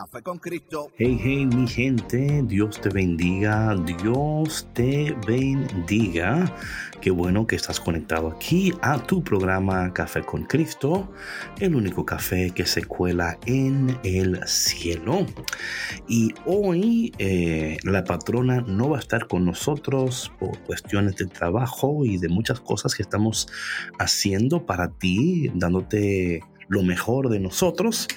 Café con Cristo. Hey, hey, mi gente, Dios te bendiga, Dios te bendiga. Qué bueno que estás conectado aquí a tu programa Café con Cristo, el único café que se cuela en el cielo. Y hoy eh, la patrona no va a estar con nosotros por cuestiones de trabajo y de muchas cosas que estamos haciendo para ti, dándote lo mejor de nosotros.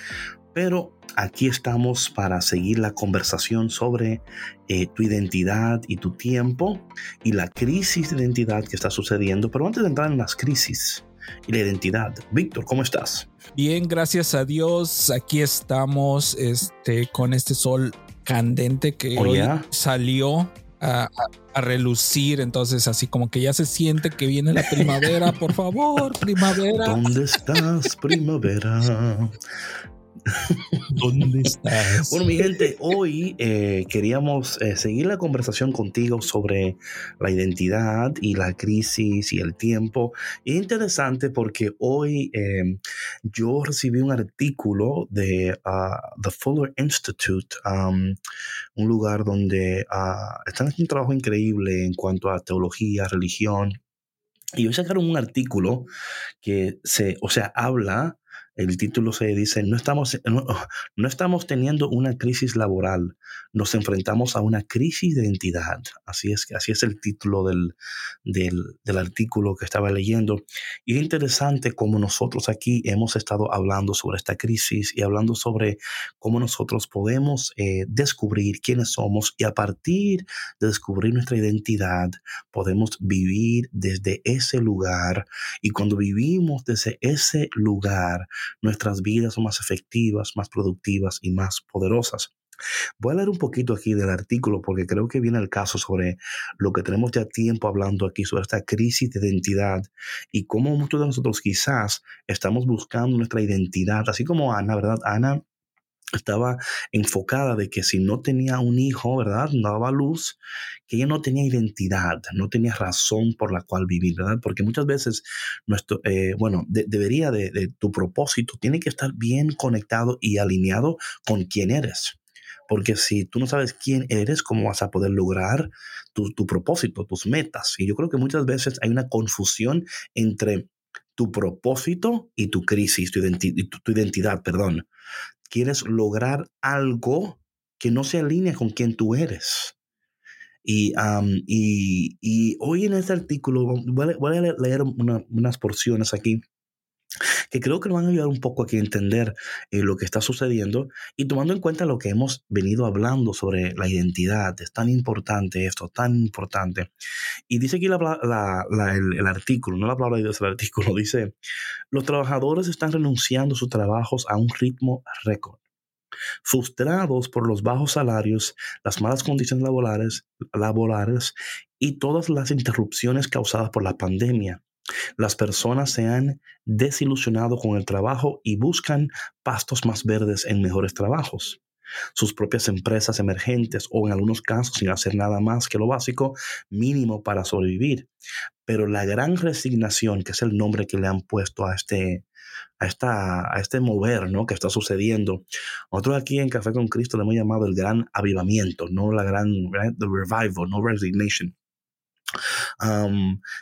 Pero aquí estamos para seguir la conversación sobre eh, tu identidad y tu tiempo y la crisis de identidad que está sucediendo. Pero antes de entrar en las crisis y la identidad, Víctor, ¿cómo estás? Bien, gracias a Dios. Aquí estamos este, con este sol candente que hoy salió a, a, relucir. Entonces, así como que ya se siente que viene la primavera. Por favor, primavera. ¿Dónde estás, primavera? ¿Dónde estás? Bueno, mi gente, hoy eh, queríamos eh, seguir la conversación contigo sobre la identidad y la crisis y el tiempo. es interesante porque hoy em, yo recibí un artículo de uh, The Fuller Institute, um, un lugar donde uh, están haciendo un trabajo increíble en cuanto a teología, religión. Y hoy sacaron un artículo que se, o sea, habla el título se dice, no estamos, no, estamos teniendo una crisis laboral, nos enfrentamos a una crisis de identidad. Así es, así es el título del, del, artículo que estaba leyendo. Y es interesante cómo nosotros aquí hemos estado hablando sobre esta crisis y hablando sobre cómo nosotros podemos eh, descubrir quiénes somos y a partir de descubrir nuestra identidad podemos vivir desde ese lugar. Y cuando vivimos desde ese lugar, nuestras vidas son más efectivas, más productivas y más poderosas. Voy a leer un poquito aquí del artículo porque creo que viene el caso sobre lo que tenemos ya tiempo hablando aquí, sobre esta crisis de identidad y cómo muchos de nosotros quizás estamos buscando nuestra identidad, así como Ana, ¿verdad? Ana estaba enfocada de que si no tenía un hijo, ¿verdad? No daba luz, que ella no tenía identidad, no tenía razón por la cual vivir, ¿verdad? Porque muchas veces nuestro, eh, bueno, debería de, tu propósito, tiene que estar bien conectado y alineado con quién eres. Porque si tú no sabes quién eres, ¿cómo vas a poder lograr tu, propósito, tus metas? Y yo creo que muchas veces hay una confusión entre tu propósito y tu crisis, tu, tu, identidad, perdón quieres lograr algo que no se alinea con quien tú eres. Y, y, hoy en este artículo voy a, leer unas porciones aquí que creo que nos van a ayudar un poco aquí a entender eh, lo que está sucediendo y tomando en cuenta lo que hemos venido hablando sobre la identidad. Es tan importante esto, tan importante. Y dice aquí el, artículo, no la palabra de Dios, el artículo, dice, los trabajadores están renunciando a sus trabajos a un ritmo récord. Frustrados por los bajos salarios, las malas condiciones laborales, laborales y todas las interrupciones causadas por la pandemia. Las personas se han desilusionado con el trabajo y buscan pastos más verdes en mejores trabajos. Sus propias empresas emergentes o en algunos casos sin hacer nada más que lo básico mínimo para sobrevivir. Pero la gran resignación, que es el nombre que le han puesto a este, a esta, a este mover ¿no? que está sucediendo. Nosotros aquí en Café con Cristo le hemos llamado el gran avivamiento, no la gran the revival, no resignation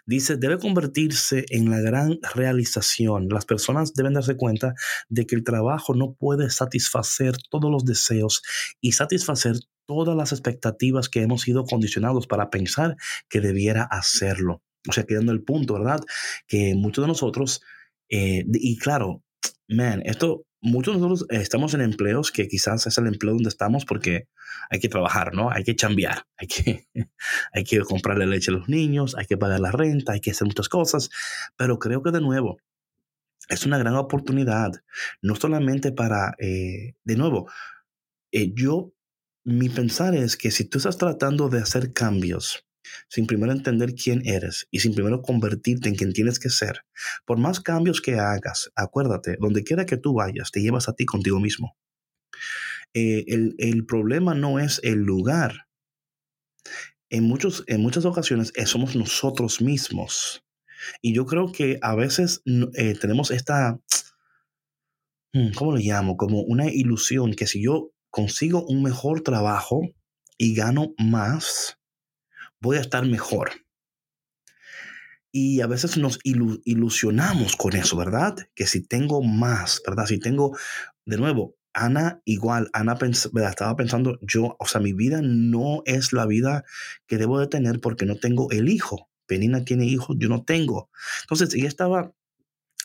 dice, debe convertirse en la gran realización. Las personas deben darse cuenta de que el trabajo no puede satisfacer todos los deseos y satisfacer todas las expectativas que hemos sido condicionados para pensar que debiera hacerlo. O sea, quedando el punto, ¿verdad? Que muchos de nosotros, eh, y claro, man, esto muchos de nosotros estamos en empleos que quizás es el empleo donde estamos porque hay que trabajar, ¿no? Hay que chambear, hay que, hay que comprarle leche a los niños, hay que pagar la renta, hay que hacer muchas cosas, pero creo que de nuevo es una gran oportunidad, no solamente para, eh, de nuevo, eh, yo, mi pensar es que si tú estás tratando de hacer cambios, sin primero entender quién eres y sin primero convertirte en quien tienes que ser, por más cambios que hagas, acuérdate, donde quiera que tú vayas, te llevas a ti contigo mismo. Eh, el, problema no es el lugar. En, muchos, en muchas ocasiones eh, somos nosotros mismos. Y yo creo que a veces eh, tenemos esta, hmm, ¿cómo le llamo? Como una ilusión que si yo consigo un mejor trabajo y gano más, voy a estar mejor. Y a veces nos ilusionamos con eso, ¿verdad? Que si tengo más, ¿verdad? Si tengo, de nuevo, Ana igual, Ana estaba pensando, yo, o sea, mi vida no es la vida que debo de tener porque no tengo el hijo. Penina tiene hijos, yo no tengo. Entonces, ella estaba,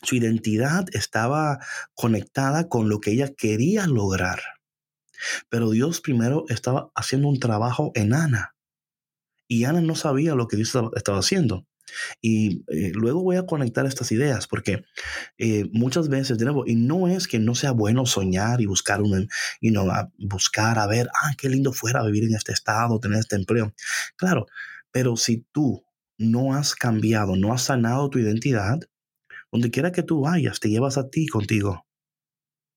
su identidad estaba conectada con lo que ella quería lograr. Pero Dios primero estaba haciendo un trabajo en Ana. Y Ana no sabía lo que Dios estaba haciendo. Y eh, luego voy a conectar estas ideas porque eh, muchas veces, de nuevo, y no es que no sea bueno soñar y buscar un, you know, a buscar a ver, ah, qué lindo fuera vivir en este estado, tener este empleo. Claro, pero si tú no has cambiado, no has sanado tu identidad, donde quiera que tú vayas, te llevas a ti contigo.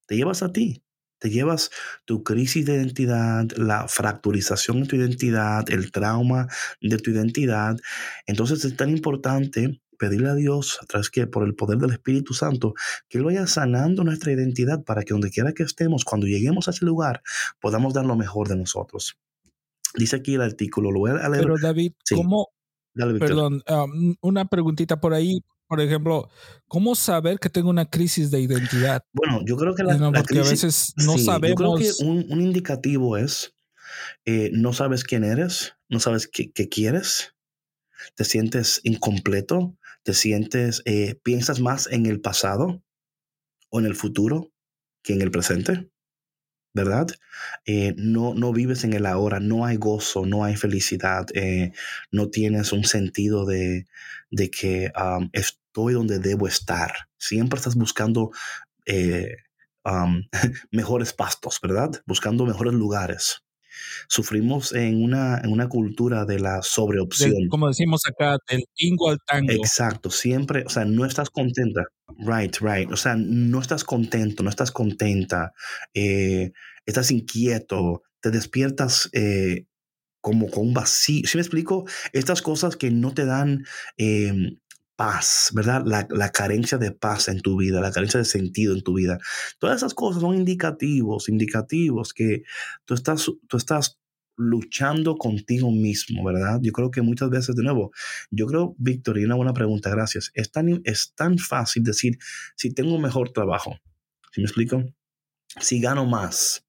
Te llevas a ti. Te llevas tu crisis de identidad, la fracturización de tu identidad, el trauma de tu identidad. Entonces es tan importante pedirle a Dios, a través que por el poder del Espíritu Santo, que Él vaya sanando nuestra identidad para que donde quiera que estemos, cuando lleguemos a ese lugar, podamos dar lo mejor de nosotros. Dice aquí el artículo, lo voy a leer. Pero David, ¿cómo? perdón, um, una preguntita por ahí, por ejemplo, ¿cómo saber que tengo una crisis de identidad? Bueno, yo creo que la, porque a veces no sabemos. Yo creo que un, indicativo es eh, no sabes quién eres, no sabes qué, quieres, te sientes incompleto, te sientes, eh, piensas más en el pasado o en el futuro que en el presente. ¿Verdad? Eh, no, no vives en el ahora, no hay gozo, no hay felicidad, no tienes un sentido de, de que estoy donde debo estar. Siempre estás buscando eh, mejores pastos, ¿verdad? Buscando mejores lugares. Sufrimos en una, en una cultura de la sobreopción. como decimos acá, del tingo al tango. Exacto, siempre, o sea, no estás contenta. Right, right. O sea, no estás contento, no estás contenta, eh, estás inquieto, te despiertas eh, como con un vacío. ¿Sí me explico? Estas cosas que no te dan em, paz, ¿verdad? La, carencia de paz en tu vida, la carencia de sentido en tu vida. Todas esas cosas son indicativos, indicativos que tú estás, tú estás luchando contigo mismo, ¿verdad? Yo creo que muchas veces, de nuevo, yo creo, Víctor, y una buena pregunta, gracias. Es tan, es tan fácil decir, si tengo un mejor trabajo, ¿sí me explico? Si gano más,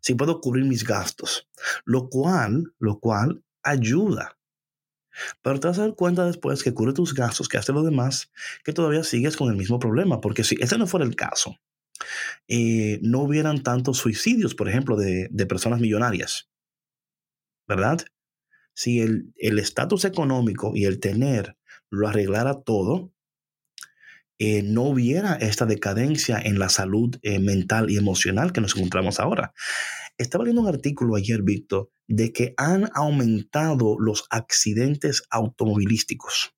si puedo cubrir mis gastos, lo cual, lo cual ayuda. Pero te vas a dar cuenta después que cubre tus gastos, que hace lo demás, que todavía sigues con el mismo problema, porque si ese no fuera el caso, eh, no hubieran tantos suicidios, por ejemplo, de, de personas millonarias, ¿verdad? Si el estatus económico y el tener lo arreglara todo, eh, no hubiera esta decadencia en la salud eh, mental y emocional que nos encontramos ahora. Estaba leyendo un artículo ayer, Víctor, de que han aumentado los accidentes automovilísticos.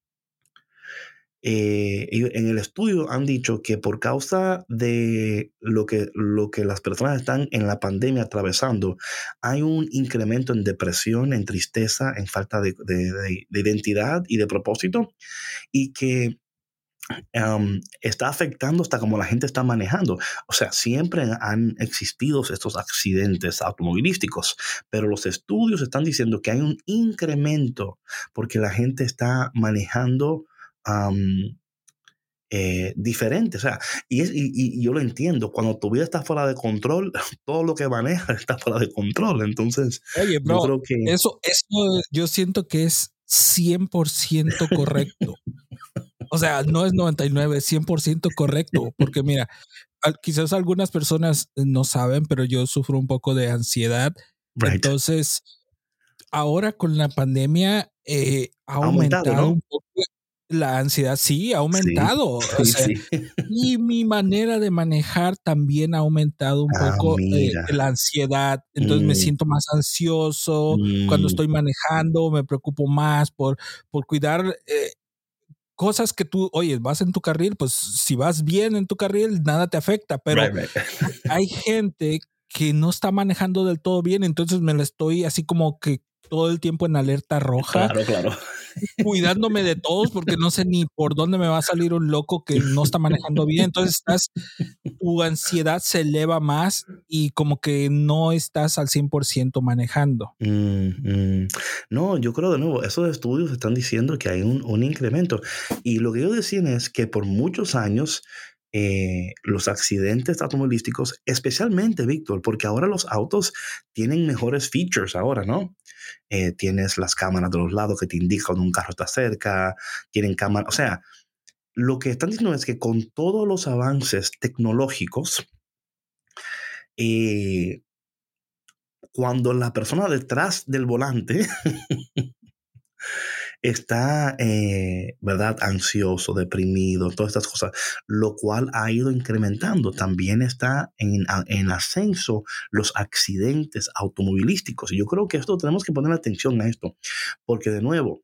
Eh, en el estudio han dicho que por causa de lo que, lo que las personas están en la pandemia atravesando, hay un incremento en depresión, en tristeza, en falta de, de identidad y de propósito, y que está afectando hasta cómo la gente está manejando. O sea, siempre han existido estos accidentes automovilísticos, pero los estudios están diciendo que hay un incremento porque la gente está manejando eh, diferente. O sea, y, es, y, yo lo entiendo, cuando tu vida está fuera de control, todo lo que manejas está fuera de control. Entonces, Oye, yo creo que... Eso, eso yo siento que es 100% correcto. O sea, no es 99, es 100% correcto, porque mira, quizás algunas personas no saben, pero yo sufro un poco de ansiedad. Entonces, ahora con la pandemia eh, ha, aumentado, un poco la ansiedad, sí, ha aumentado. Y mi manera de manejar también ha aumentado un ah, poco eh, la ansiedad. Entonces me mm. siento más ansioso cuando mm. estoy manejando, me preocupo más por, por cuidar. Eh, cosas que tú, oye, vas en tu carril, pues si vas bien en tu carril, nada te afecta, pero hay gente que no está manejando del todo bien, entonces me la estoy así como que todo el tiempo en alerta roja. Claro, claro. Cuidándome de todos porque no sé ni por dónde me va a salir un loco que no está manejando bien. Entonces estás, tu ansiedad se eleva más y como que no estás al 100% manejando. Mm, mm. No, yo creo de nuevo, esos estudios están diciendo que hay un, incremento. Y lo que ellos decían es que por muchos años eh, los accidentes automovilísticos, especialmente, Víctor, porque ahora los autos tienen mejores features ahora, ¿no? Eh, tienes las cámaras de los lados que te indican un carro está cerca, tienen cámaras, o sea, lo que están diciendo es que con todos los avances tecnológicos, eh, cuando la persona detrás del volante está, eh, ¿verdad?, ansioso, deprimido, todas estas cosas, lo cual ha ido incrementando. También está en, en ascenso los accidentes automovilísticos. Y yo creo que esto tenemos que poner atención a esto, porque de nuevo,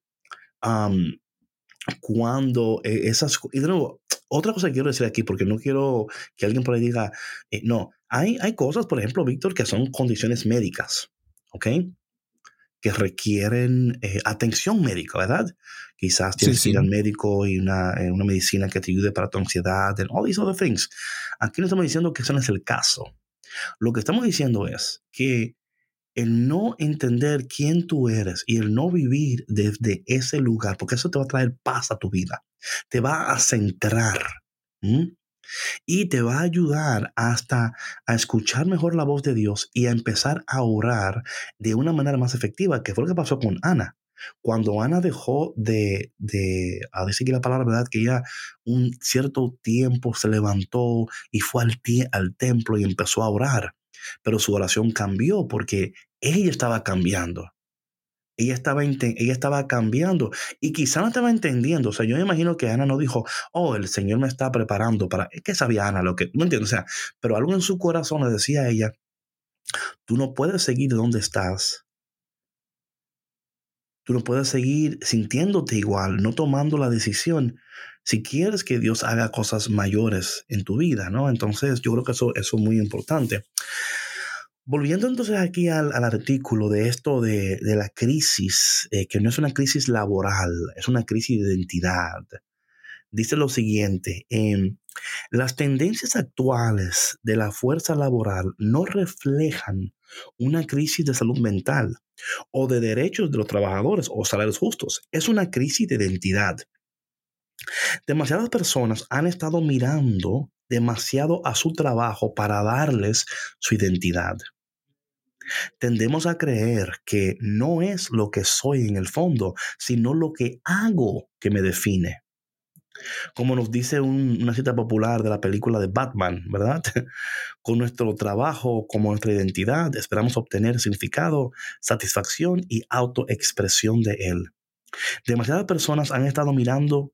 cuando eh, esas... Y de nuevo, otra cosa que quiero decir aquí, porque no quiero que alguien por ahí diga, eh, no, hay, hay cosas, por ejemplo, Víctor, que son condiciones médicas, ¿ok? Que requieren eh, atención médica, ¿verdad? Quizás tienes que ir al médico y una, eh, una, medicina que te ayude para tu ansiedad, and all these other things. Aquí no estamos diciendo que eso no es el caso. Lo que estamos diciendo es que el no entender quién tú eres y el no vivir desde ese lugar, porque eso te va a traer paz a tu vida, te va a centrar y te va a ayudar hasta a escuchar mejor la voz de Dios y a empezar a orar de una manera más efectiva, que fue lo que pasó con Ana. Cuando Ana dejó de, de a decir que la palabra verdad, que ella un cierto tiempo se levantó y fue al, al templo y empezó a orar, pero su oración cambió porque ella estaba cambiando ella estaba, ella estaba cambiando y quizá no estaba entendiendo. O sea, yo me imagino que Ana no dijo, oh, el Señor me está preparando para... Que sabía Ana lo que... No entiendo. O sea, pero algo en su corazón le decía a ella, tú no puedes seguir donde estás. Tú no puedes seguir sintiéndote igual, no tomando la decisión si quieres que Dios haga cosas mayores en tu vida, ¿no? Entonces, yo creo que eso, eso es muy importante. Volviendo entonces aquí al, artículo de esto de, la crisis, eh, que no es una crisis laboral, es una crisis de identidad. Dice lo siguiente, em, las tendencias actuales de la fuerza laboral no reflejan una crisis de salud mental o de derechos de los trabajadores o salarios justos, es una crisis de identidad. Demasiadas personas han estado mirando demasiado a su trabajo para darles su identidad. Tendemos a creer que no es lo que soy en el fondo, sino lo que hago que me define. Como nos dice una cita popular de la película de Batman, ¿verdad? Con nuestro trabajo como nuestra identidad esperamos obtener significado, satisfacción y autoexpresión de él. Demasiadas personas han estado mirando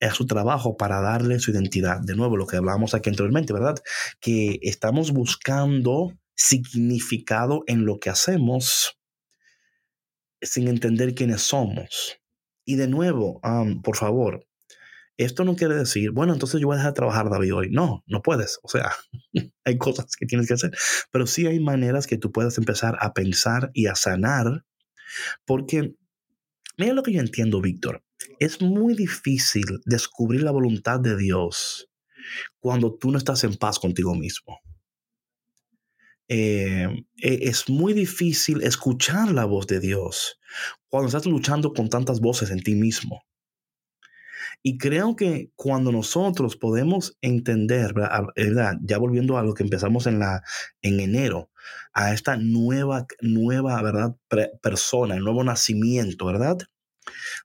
a su trabajo para darle su identidad. De nuevo, lo que hablábamos aquí anteriormente, ¿verdad? Que estamos buscando significado en lo que hacemos sin entender quiénes somos. Y de nuevo, por favor, esto no quiere decir, bueno, entonces yo voy a dejar de trabajar, David, hoy. No, no puedes. O sea, hay cosas que tienes que hacer, pero sí hay maneras que tú puedas empezar a pensar y a sanar, porque mira lo que yo entiendo, Víctor. Es muy difícil descubrir la voluntad de Dios cuando tú no estás en paz contigo mismo. Eh, e, es muy difícil escuchar la voz de Dios cuando estás luchando con tantas voces en ti mismo. Y creo que cuando nosotros podemos entender, ¿verdad? ya volviendo a lo que empezamos en, la, en enero, a esta nueva, nueva ¿verdad? persona, el nuevo nacimiento, ¿verdad?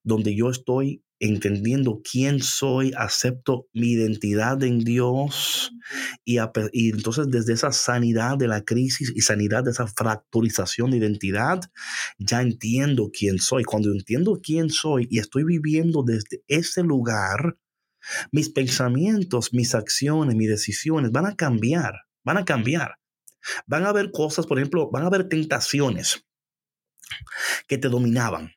Donde yo estoy entendiendo quién soy, acepto mi identidad en Dios y, y, entonces desde esa sanidad de la crisis y sanidad de esa fracturización de identidad, ya entiendo quién soy. Cuando entiendo quién soy y estoy viviendo desde ese lugar, mis pensamientos, mis acciones, mis decisiones van a cambiar, van a cambiar. Van a haber cosas, por ejemplo, van a haber tentaciones que te dominaban,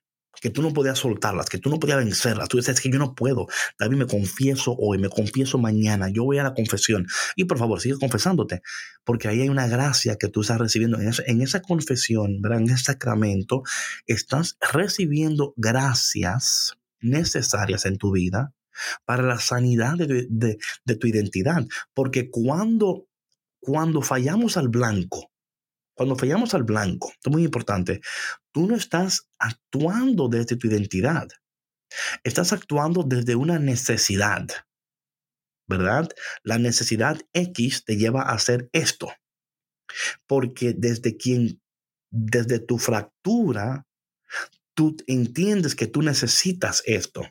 que tú no podías soltarlas, que tú no podías vencerlas. Tú dices, que yo no puedo. David, me confieso hoy, me confieso mañana, yo voy a la confesión. Y por favor, sigue confesándote, porque ahí hay una gracia que tú estás recibiendo. En esa, confesión, ¿verdad? en ese sacramento, estás recibiendo gracias necesarias en tu vida para la sanidad de, de tu identidad. Porque cuando, cuando fallamos al blanco, cuando fallamos al blanco, esto es muy importante, tú no estás actuando desde tu identidad, estás actuando desde una necesidad, ¿verdad? La necesidad X te lleva a hacer esto, porque desde quien, desde tu fractura, tú entiendes que tú necesitas esto.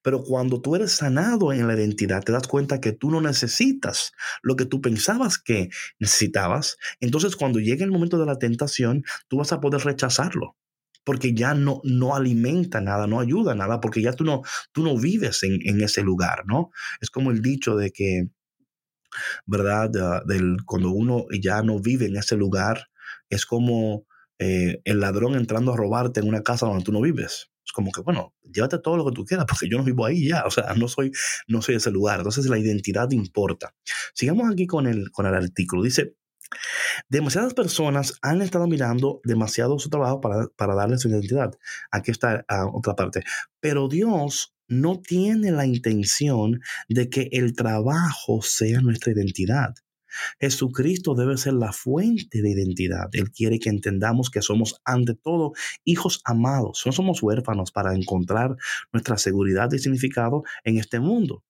Pero cuando tú eres sanado en la identidad, te das cuenta que tú no necesitas lo que tú pensabas que necesitabas. Entonces, cuando llegue el momento de la tentación, tú vas a poder rechazarlo. Porque ya no, no alimenta nada, no ayuda nada, porque ya tú no, tú no vives en, en ese lugar, ¿no? Es como el dicho de que, ¿verdad? del, cuando uno ya no vive en ese lugar, es como eh, el ladrón entrando a robarte en una casa donde tú no vives. Es como que, bueno, llévate todo lo que tú quieras, porque yo no vivo ahí ya, o sea, no soy, no soy ese lugar. Entonces la identidad importa. Sigamos aquí con el, con el artículo. Dice, demasiadas personas han estado mirando demasiado su trabajo para, para darle su identidad. Aquí está ah, otra parte. Pero Dios no tiene la intención de que el trabajo sea nuestra identidad. Jesucristo debe ser la fuente de identidad. Él quiere que entendamos que somos ante todo hijos amados. No somos huérfanos para encontrar nuestra seguridad y significado en este mundo.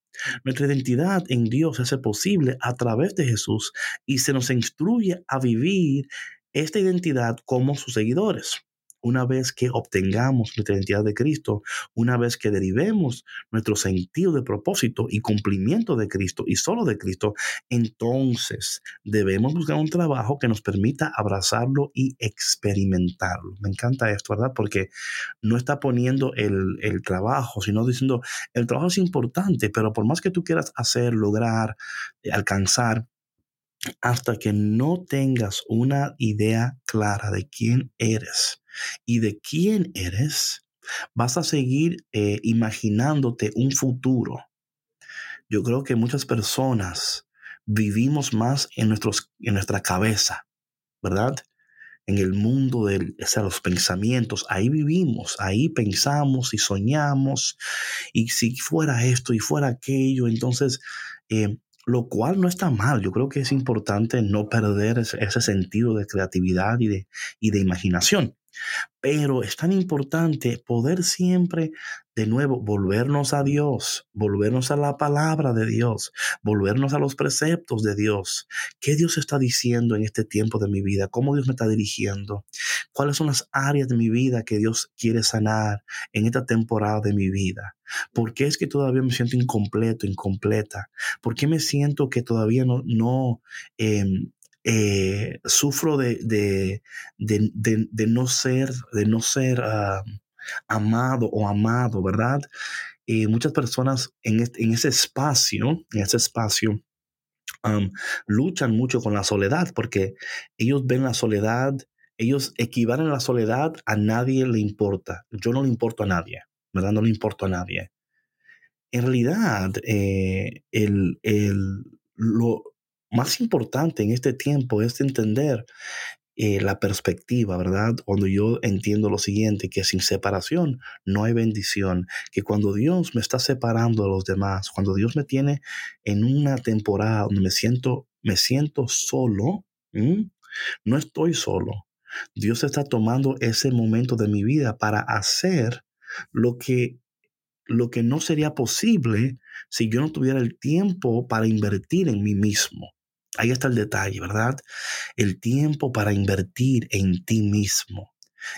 Nuestra identidad en Dios es posible a través de Jesús y se nos instruye a vivir esta identidad como sus seguidores una vez que obtengamos nuestra identidad de Cristo, una vez que derivemos nuestro sentido de propósito y cumplimiento de Cristo y solo de Cristo, entonces debemos buscar un trabajo que nos permita abrazarlo y experimentarlo. Me encanta esto, ¿verdad? Porque no está poniendo el, el trabajo, sino diciendo, el trabajo es importante, pero por más que tú quieras hacer, lograr, alcanzar, hasta que no tengas una idea clara de quién eres, y de quién eres, vas a seguir eh, imaginándote un futuro. Yo creo que muchas personas vivimos más en, nuestros, en nuestra cabeza, ¿verdad? En el mundo de los pensamientos, ahí vivimos, ahí pensamos y soñamos, y si fuera esto y fuera aquello, entonces, eh, lo cual no está mal. Yo creo que es importante no perder ese, ese sentido de creatividad y de, y de imaginación. Pero es tan importante poder siempre de nuevo volvernos a Dios, volvernos a la palabra de Dios, volvernos a los preceptos de Dios. ¿Qué Dios está diciendo en este tiempo de mi vida? ¿Cómo Dios me está dirigiendo? ¿Cuáles son las áreas de mi vida que Dios quiere sanar en esta temporada de mi vida? ¿Por qué es que todavía me siento incompleto, incompleta? ¿Por qué me siento que todavía no, no em, eh, sufro de, de, de, no ser, de no ser ah, amado o amado, ¿verdad? Y muchas personas en, en ese espacio, en ese espacio, luchan mucho con la soledad porque ellos ven la soledad, ellos equivalen la soledad a nadie le importa. Yo no le importo a nadie, ¿verdad? No le importo a nadie. En realidad, eh, el, el, lo, más importante en este tiempo es entender eh, la perspectiva, ¿verdad? Cuando yo entiendo lo siguiente, que sin separación no hay bendición, que cuando Dios me está separando de los demás, cuando Dios me tiene en una temporada donde me siento, me siento solo, no estoy solo. Dios está tomando ese momento de mi vida para hacer lo que lo que no sería posible si yo no tuviera el tiempo para invertir en mí mismo. Ahí está el detalle, ¿verdad? El tiempo para invertir en ti mismo.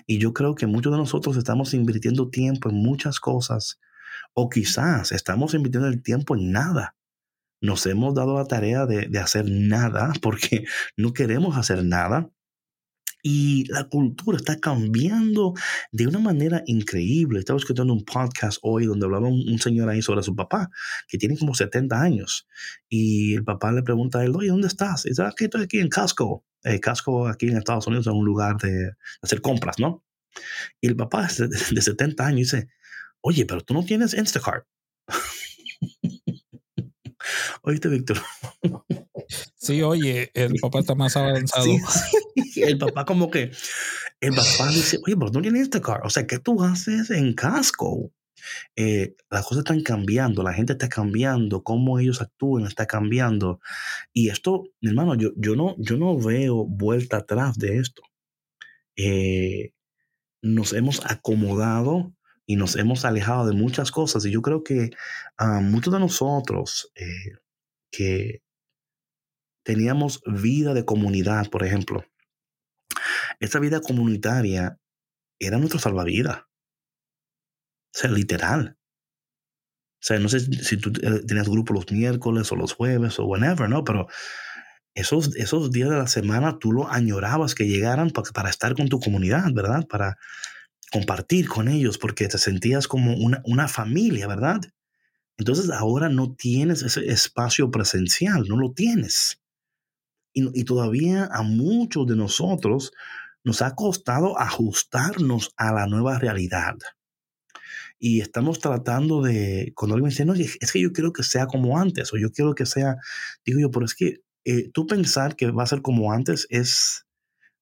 Y yo creo que muchos de nosotros estamos invirtiendo tiempo en muchas cosas O quizás estamos invirtiendo el tiempo en nada. Nos hemos dado la tarea de, hacer nada porque no queremos hacer nada y la cultura está cambiando de una manera increíble. Estaba escuchando un podcast hoy donde hablaba un, señor ahí sobre su papá, que tiene como 70 años. Y el papá le pregunta a él, oye, ¿dónde estás? Y dice, aquí ah, estoy aquí en Casco. Eh, Casco aquí en Estados Unidos es un lugar de hacer compras, ¿no? Y el papá de 70 años dice, oye, pero tú no tienes Instacart. Oíste, Víctor. Sí, oye, el papá está más avanzado. El papá como que, el papá dice, oye, pero no tienes Instacart. O sea, ¿qué tú haces en casco? Eh, las cosas están cambiando, la gente está cambiando, cómo ellos actúan está cambiando. Y esto, mi hermano, yo, yo, no, yo no veo vuelta atrás de esto. Eh, nos hemos acomodado y nos hemos alejado de muchas cosas. Y yo creo que a muchos de nosotros eh, que teníamos vida de comunidad, por ejemplo, esa vida comunitaria era nuestro salvavidas. O sea, literal. O sea, no sé si tú eh, tenías grupo los miércoles o los jueves o whenever, ¿no? Pero esos, esos días de la semana tú lo añorabas que llegaran para, para estar con tu comunidad, ¿verdad? Para compartir con ellos porque te sentías como una, una familia, ¿verdad? Entonces ahora no tienes ese espacio presencial, no lo tienes. Y, todavía a muchos de nosotros nos ha costado ajustarnos a la nueva realidad. Y estamos tratando de, cuando alguien dice, no, es que yo quiero que sea como antes, o yo quiero que sea, digo yo, pero es que eh, tú pensar que va a ser como antes es,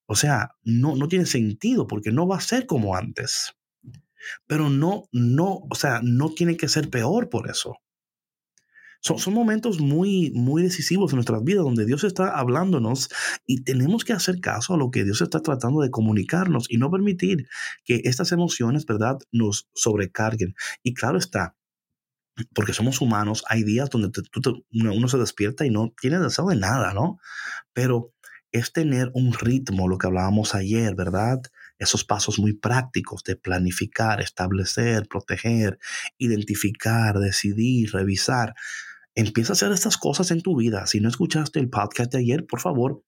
o sea, no, no tiene sentido porque no va a ser como antes. Pero no, no, o sea, no tiene que ser peor por eso. Son, son, momentos muy, muy decisivos en nuestras vidas donde Dios está hablándonos y tenemos que hacer caso a lo que Dios está tratando de comunicarnos y no permitir que estas emociones, ¿verdad?, nos sobrecarguen. Y claro está, porque somos humanos, hay días donde uno se despierta y no tiene deseo de nada, ¿no? Pero es tener un ritmo, lo que hablábamos ayer, ¿verdad? Esos pasos muy prácticos de planificar, establecer, proteger, identificar, decidir, revisar. Empieza a hacer estas cosas en tu vida. Si no escuchaste el podcast de ayer, por favor,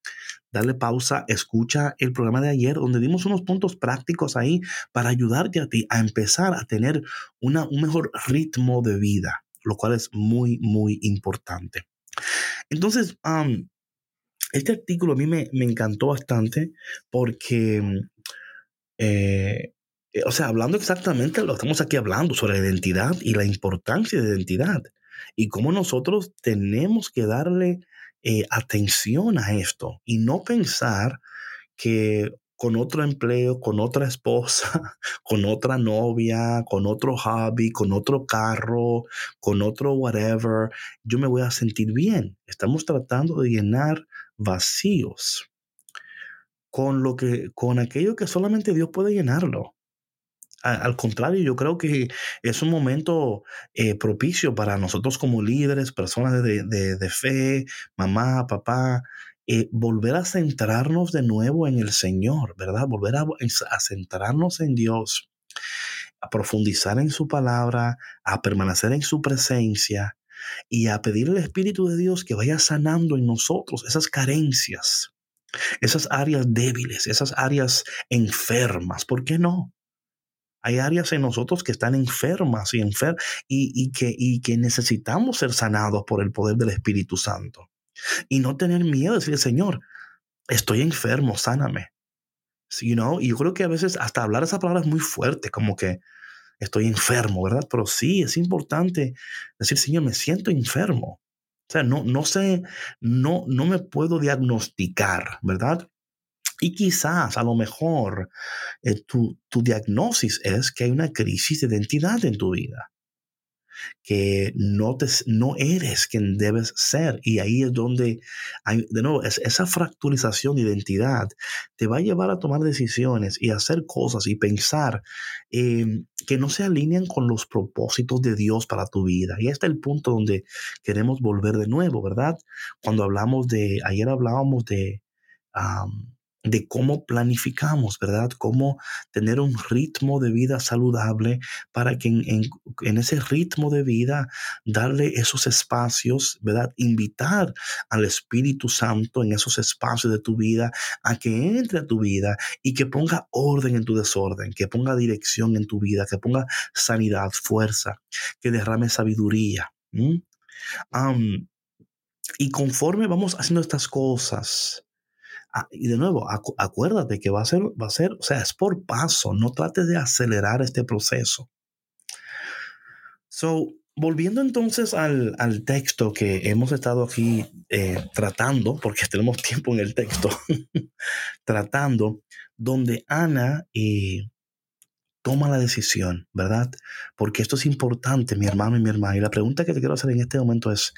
dale pausa, escucha el programa de ayer donde dimos unos puntos prácticos ahí para ayudarte a ti a empezar a tener una, un mejor ritmo de vida, lo cual es muy, muy importante. Entonces, este artículo a mí me, encantó bastante porque, eh, o sea, hablando exactamente, lo estamos aquí hablando sobre la identidad y la importancia de identidad y cómo nosotros tenemos que darle eh, atención a esto y no pensar que con otro empleo, con otra esposa, con otra novia, con otro hobby, con otro carro, con otro whatever, yo me voy a sentir bien. Estamos tratando de llenar vacíos con lo que con aquello que solamente Dios puede llenarlo. Al contrario, yo creo que es un momento eh, propicio para nosotros como líderes, personas de, fe, mamá, papá, eh, volver a centrarnos de nuevo en el Señor, ¿verdad? Volver a, a centrarnos en Dios, a profundizar en su palabra, a permanecer en su presencia, y a pedir al Espíritu de Dios que vaya sanando en nosotros esas carencias, esas áreas débiles, esas áreas enfermas. ¿Por qué no? Hay áreas en nosotros que están enfermas y, enfer y, que, y que necesitamos ser sanados por el poder del Espíritu Santo. Y no tener miedo de decir, Señor, estoy enfermo, sáname. You know? Y yo creo que a veces hasta hablar esa palabra es muy fuerte, como que, estoy enfermo, ¿verdad? Pero sí, es importante decir, Señor, me siento enfermo. O sea, no, no sé, no, no me puedo diagnosticar, ¿verdad? Y quizás, a lo mejor, eh, tu, tu diagnosis es que hay una crisis de identidad en tu vida que no, te, no eres quien debes ser. Y ahí es donde, hay, de nuevo, esa fracturización de identidad te va a llevar a tomar decisiones y hacer cosas y pensar em, que no se alinean con los propósitos de Dios para tu vida. Y este es el punto donde queremos volver de nuevo, ¿verdad? Cuando hablamos de, ayer hablábamos de... de cómo planificamos, ¿verdad? Cómo tener un ritmo de vida saludable para que en, ese ritmo de vida darle esos espacios, ¿verdad? Invitar al Espíritu Santo en esos espacios de tu vida a que entre a tu vida y que ponga orden en tu desorden, que ponga dirección en tu vida, que ponga sanidad, fuerza, que derrame sabiduría. y conforme vamos haciendo estas cosas, y de nuevo, acuérdate que va a ser, va a ser, o sea, es por paso, no trates de acelerar este proceso. So, volviendo entonces al, texto que hemos estado aquí eh, tratando, porque tenemos tiempo en el texto, tratando, donde Ana eh, toma la decisión, ¿verdad? Porque esto es importante, mi hermano y mi hermana. Y la pregunta que te quiero hacer en este momento es,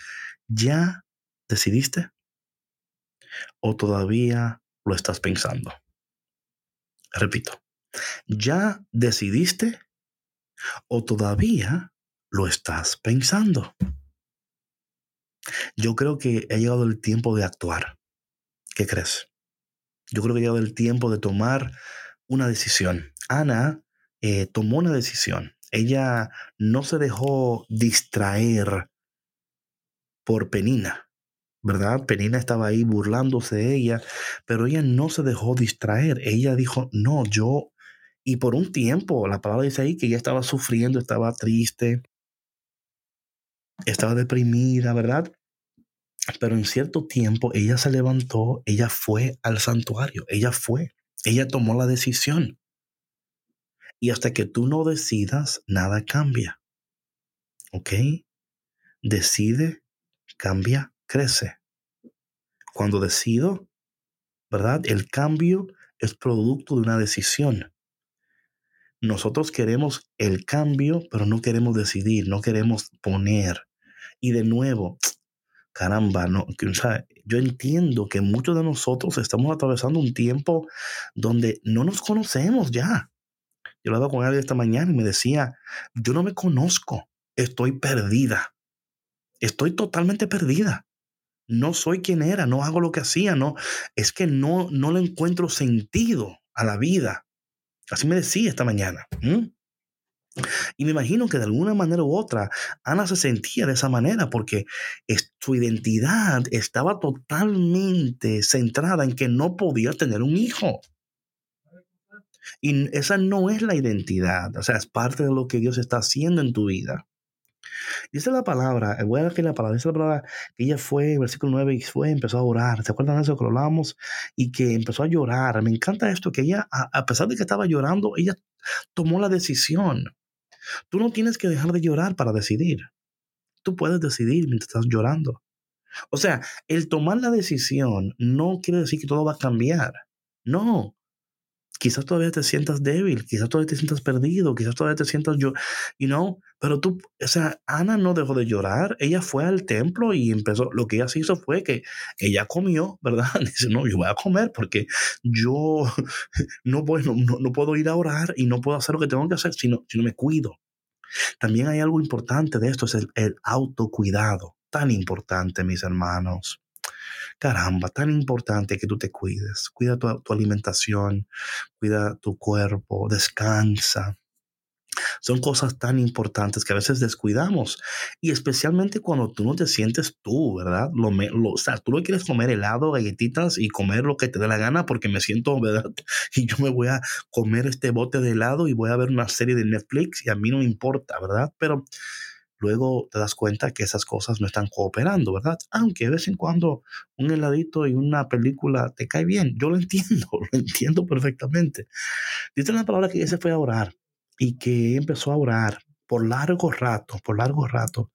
¿ya decidiste? O todavía lo estás pensando? Repito, ¿ya decidiste o todavía lo estás pensando? Yo creo que ha llegado el tiempo de actuar. ¿Qué crees? Yo creo que ha llegado el tiempo de tomar una decisión. Ana eh, tomó una decisión. Ella no se dejó distraer por Penina. ¿Verdad? Penina estaba ahí burlándose de ella, pero ella no se dejó distraer. Ella dijo, no, yo, y por un tiempo, la palabra dice ahí que ella estaba sufriendo, estaba triste, estaba deprimida, ¿verdad? Pero en cierto tiempo ella se levantó, ella fue al santuario, ella fue, ella tomó la decisión. Y hasta que tú no decidas, nada cambia. ¿Ok? Decide, cambia, crece. Cuando decido, ¿verdad? El cambio es producto de una decisión. Nosotros queremos el cambio, pero no queremos decidir, no queremos poner. Y de nuevo, caramba, no, yo entiendo que muchos de nosotros estamos atravesando un tiempo donde no nos conocemos ya. Yo hablaba con alguien esta mañana y me decía, yo no me conozco, estoy perdida, estoy totalmente perdida no soy quien era, no hago lo que hacía, no, es que no, no le encuentro sentido a la vida. Así me decía esta mañana. Y me imagino que de alguna manera u otra, Ana se sentía de esa manera porque su identidad estaba totalmente centrada en que no podía tener un hijo. Y esa no es la identidad, o sea, es parte de lo que Dios está haciendo en tu vida. Dice la palabra, a dar aquí la palabra, dice la palabra que ella fue, versículo 9, y fue, empezó a orar. ¿Se acuerdan de eso que lo hablábamos? Y que empezó a llorar. Me encanta esto, que ella, a, pesar de que estaba llorando, ella tomó la decisión. Tú no tienes que dejar de llorar para decidir. Tú puedes decidir mientras estás llorando. O sea, el tomar la decisión no quiere decir que todo va a cambiar. No, quizás todavía te sientas débil, quizás todavía te sientas perdido, quizás todavía te sientas yo, you know, pero tú, o sea, Ana no dejó de llorar, ella fue al templo y empezó, lo que ella hizo fue que ella comió, ¿verdad? Dice, no, yo voy a comer porque yo no, voy, no, no, puedo ir a orar y no puedo hacer lo que tengo que hacer si no, si no me cuido. También hay algo importante de esto, es el, el autocuidado, tan importante, mis hermanos caramba, tan importante que tú te cuides. Cuida tu, alimentación, cuida tu cuerpo, descansa. Son cosas tan importantes que a veces descuidamos. Y especialmente cuando tú no te sientes tú, ¿verdad? Lo, o sea, tú no quieres comer helado, galletitas y comer lo que te dé la gana porque me siento, ¿verdad? Y yo me voy a comer este bote de helado y voy a ver una serie de Netflix y a mí no importa, ¿verdad? Pero luego te das cuenta que esas cosas no están cooperando, ¿verdad? Aunque de vez en cuando un heladito y una película te cae bien, yo lo entiendo, lo entiendo perfectamente. Dice la palabra que ella se fue a orar y que empezó a orar por largo rato, por largo rato,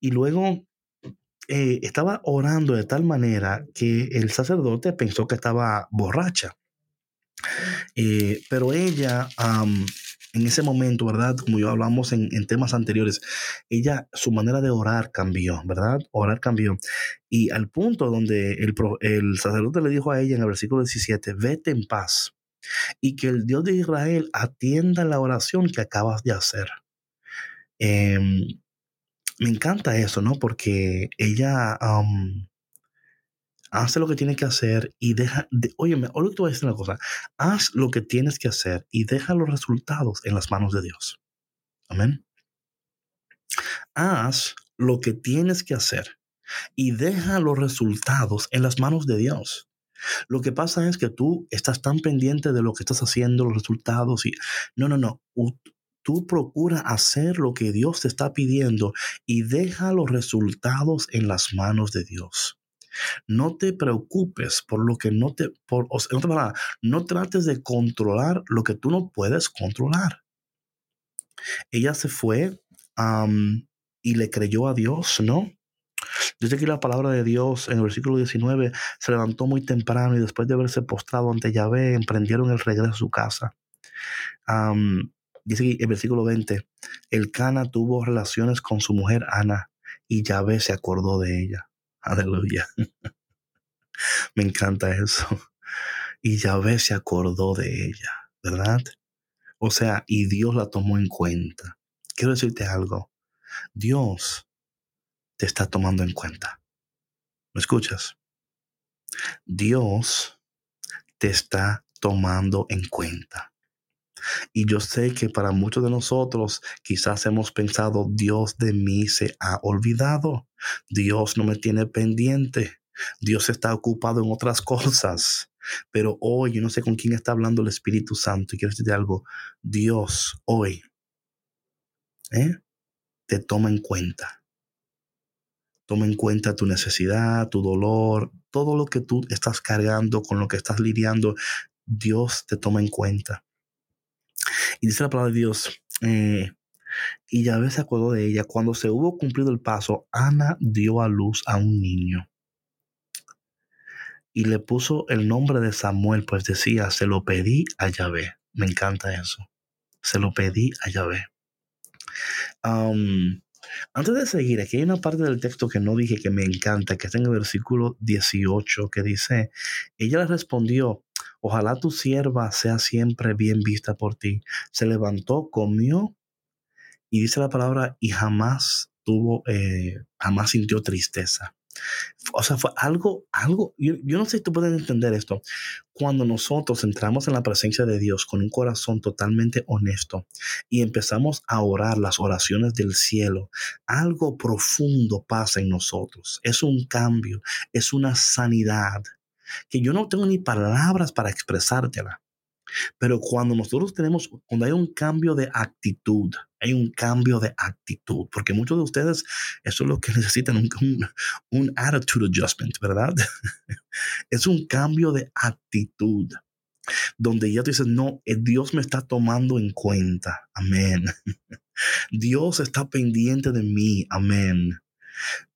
y luego eh, estaba orando de tal manera que el sacerdote pensó que estaba borracha. Eh, pero ella en ese momento, ¿verdad? Como yo hablamos en, temas anteriores, ella, su manera de orar cambió, ¿verdad? Orar cambió. Y al punto donde el, el sacerdote le dijo a ella en el versículo 17, vete en paz y que el Dios de Israel atienda la oración que acabas de hacer. Em, me encanta eso, ¿no? Porque ella haz lo que tienes que hacer y deja, de, óyeme, hoy te a decir una cosa, haz lo que tienes que hacer y deja los resultados en las manos de Dios. Amén. Haz lo que tienes que hacer y deja los resultados en las manos de Dios. Lo que pasa es que tú estás tan pendiente de lo que estás haciendo, los resultados y no, no, no. Tú procura hacer lo que Dios te está pidiendo y deja los resultados en las manos de Dios. No te preocupes por lo que no te, por, no trates de controlar lo que tú no puedes controlar. Ella se fue y le creyó a Dios, ¿no? Dice que la palabra de Dios en el versículo 19 se levantó muy temprano y después de haberse postrado ante Yahvé, emprendieron el regreso a su casa. dice que el versículo 20, el Cana tuvo relaciones con su mujer Ana y Yahvé se acordó de ella. Aleluya. Me encanta eso. Y Yahvé se acordó de ella, ¿verdad? O sea, y Dios la tomó en cuenta. Quiero decirte algo. Dios te está tomando en cuenta. ¿Me escuchas? Dios te está tomando en cuenta. Y yo sé que para muchos de nosotros quizás hemos pensado, Dios de mí se ha olvidado, Dios no me tiene pendiente, Dios está ocupado en otras cosas. Pero hoy, yo no sé con quién está hablando el Espíritu Santo y quiero decirte algo, Dios hoy ¿eh? te toma en cuenta. Toma en cuenta tu necesidad, tu dolor, todo lo que tú estás cargando, con lo que estás lidiando, Dios te toma en cuenta. Y dice la palabra de Dios, eh, y Yahvé se acuerdo de ella. Cuando se hubo cumplido el paso, Ana dio a luz a un niño. Y le puso el nombre de Samuel, pues decía, se lo pedí a Yahvé. Me encanta eso. Se lo pedí a Yahvé. antes de seguir, aquí hay una parte del texto que no dije que me encanta, que está en el versículo 18, que dice, ella le respondió, ojalá tu sierva sea siempre bien vista por ti. Se levantó, comió y dice la palabra y jamás tuvo, eh, jamás sintió tristeza. O sea, fue algo, algo, yo, no sé si tú puedes entender esto. Cuando nosotros entramos en la presencia de Dios con un corazón totalmente honesto y empezamos a orar las oraciones del cielo, algo profundo pasa en nosotros. Es un cambio, es una sanidad que yo no tengo ni palabras para expresártela. Pero cuando nosotros tenemos, cuando hay un cambio de actitud, hay un cambio de actitud, porque muchos de ustedes, eso es lo que necesitan, un, un, attitude adjustment, ¿verdad? es un cambio de actitud, donde ya tú dices, no, eh, Dios me está tomando en cuenta, amén. Dios está pendiente de mí, amén.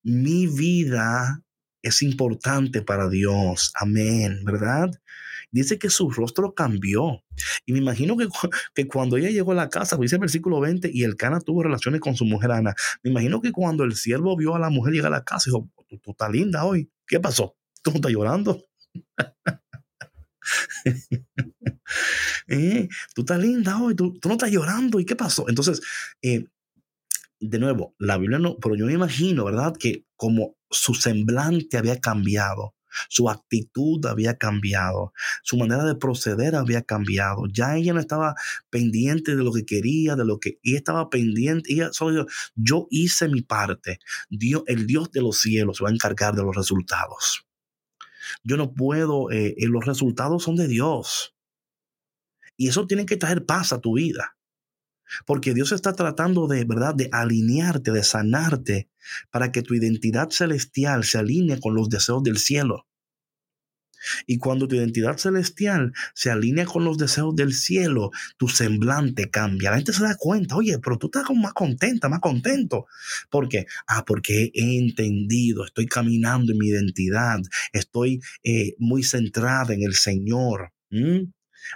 Mi vida es importante para Dios, amén, ¿verdad? dice que su rostro cambió. Y me imagino que, que cuando ella llegó a la casa, dice el versículo 20, y el Cana tuvo relaciones con su mujer Ana. Me imagino que cuando el siervo vio a la mujer llegar a la casa, dijo, tú, estás linda hoy. ¿Qué pasó? ¿Tú estás llorando? eh, tú estás linda hoy, tú, no estás llorando. ¿Y qué pasó? Entonces, eh, de nuevo, la Biblia no, pero yo me imagino, ¿verdad? Que como su semblante había cambiado, su actitud había cambiado, su manera de proceder había cambiado. Ya ella no estaba pendiente de lo que quería, de lo que ella estaba pendiente. Ella solo yo hice mi parte. Dios, el Dios de los cielos se va a encargar de los resultados. Yo no puedo, eh, eh, los resultados son de Dios. Y eso tiene que traer paz a tu vida. Porque Dios está tratando de, ¿verdad?, de alinearte, de sanarte, para que tu identidad celestial se alinee con los deseos del cielo. Y cuando tu identidad celestial se alinea con los deseos del cielo, tu semblante cambia. La gente se da cuenta, oye, pero tú estás más contenta, más contento. ¿Por qué? Ah, porque he entendido, estoy caminando en mi identidad, estoy eh, muy centrada en el Señor.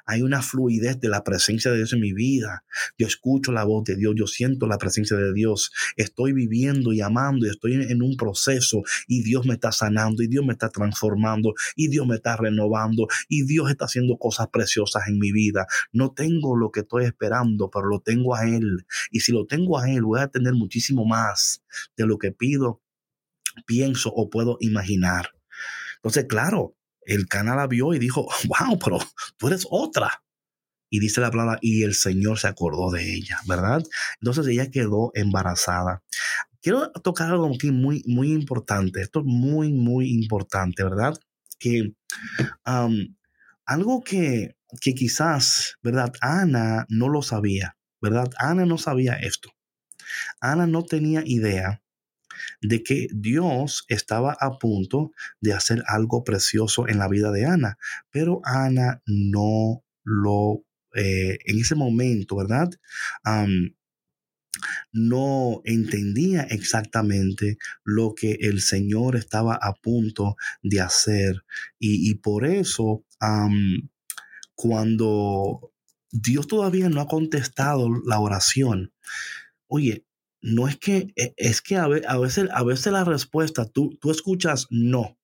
Hay una fluidez de la presencia de Dios en mi vida. Yo escucho la voz de Dios, yo siento la presencia de Dios. Estoy viviendo y amando y estoy en un proceso y Dios me está sanando y Dios me está transformando y Dios me está renovando y Dios está haciendo cosas preciosas en mi vida. No tengo lo que estoy esperando, pero lo tengo a Él. Y si lo tengo a Él, voy a tener muchísimo más de lo que pido, pienso o puedo imaginar. Entonces, claro, el canal la vio y dijo, wow, pero tú eres otra. Y dice la palabra, y el Señor se acordó de ella, ¿verdad? Entonces ella quedó embarazada. Quiero tocar algo aquí muy, muy importante. Esto es muy, muy importante, ¿verdad? Que algo que, que quizás, ¿verdad? Ana no lo sabía, ¿verdad? Ana no sabía esto. Ana no tenía idea de que Dios estaba a punto de hacer algo precioso en la vida de Ana, pero Ana no lo, eh, en ese momento, ¿verdad? no entendía exactamente lo que el Señor estaba a punto de hacer. Y, por eso, cuando Dios todavía no ha contestado la oración, oye, no es que, e, es que a veces, a veces la respuesta, tú, tú escuchas no.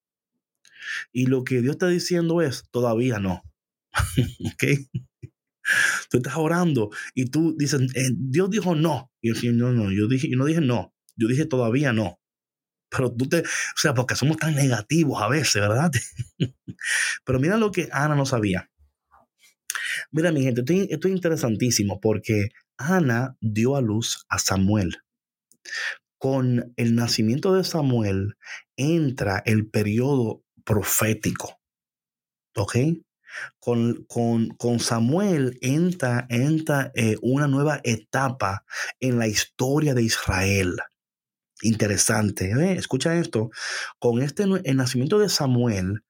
Y lo que Dios está diciendo es, todavía no. ¿Ok? Tú estás orando y tú dices, eh, Dios dijo no. Y yo no, no, yo dije, yo no dije no. Yo dije todavía no. Pero tú te, o sea, porque somos tan negativos a veces, ¿verdad? Pero mira lo que Ana no sabía. Mira, mi gente, esto es interesantísimo porque Ana dio a luz a Samuel con el nacimiento de Samuel entra el periodo profético. ¿Ok? Con, con, Samuel entra, entra eh, una nueva etapa en la historia de Israel. Interesante. ¿eh? Escucha esto. Con este el nacimiento de Samuel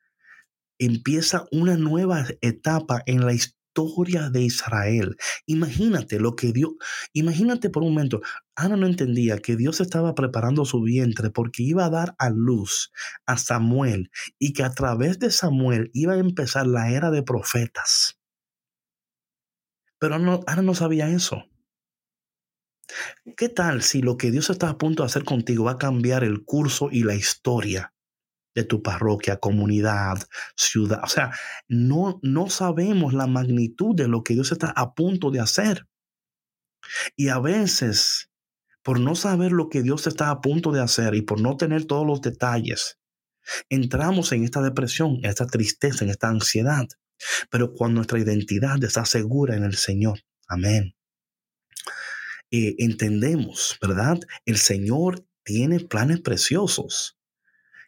empieza una nueva etapa en la historia de Israel. Imagínate lo que Dios, imagínate por un momento, Ana no entendía que Dios estaba preparando su vientre porque iba a dar a luz a Samuel y que a través de Samuel iba a empezar la era de profetas. Pero Ana no sabía eso. ¿Qué tal si lo que Dios está a punto de hacer contigo va a cambiar el curso y la historia de tu parroquia, comunidad, ciudad. O sea, no, no sabemos la magnitud de lo que Dios está a punto de hacer. Y a veces, por no saber lo que Dios está a punto de hacer y por no tener todos los detalles, entramos en esta depresión, en esta tristeza, en esta ansiedad. Pero cuando nuestra identidad está segura en el Señor, amén. Eh, entendemos, ¿verdad? El Señor tiene planes preciosos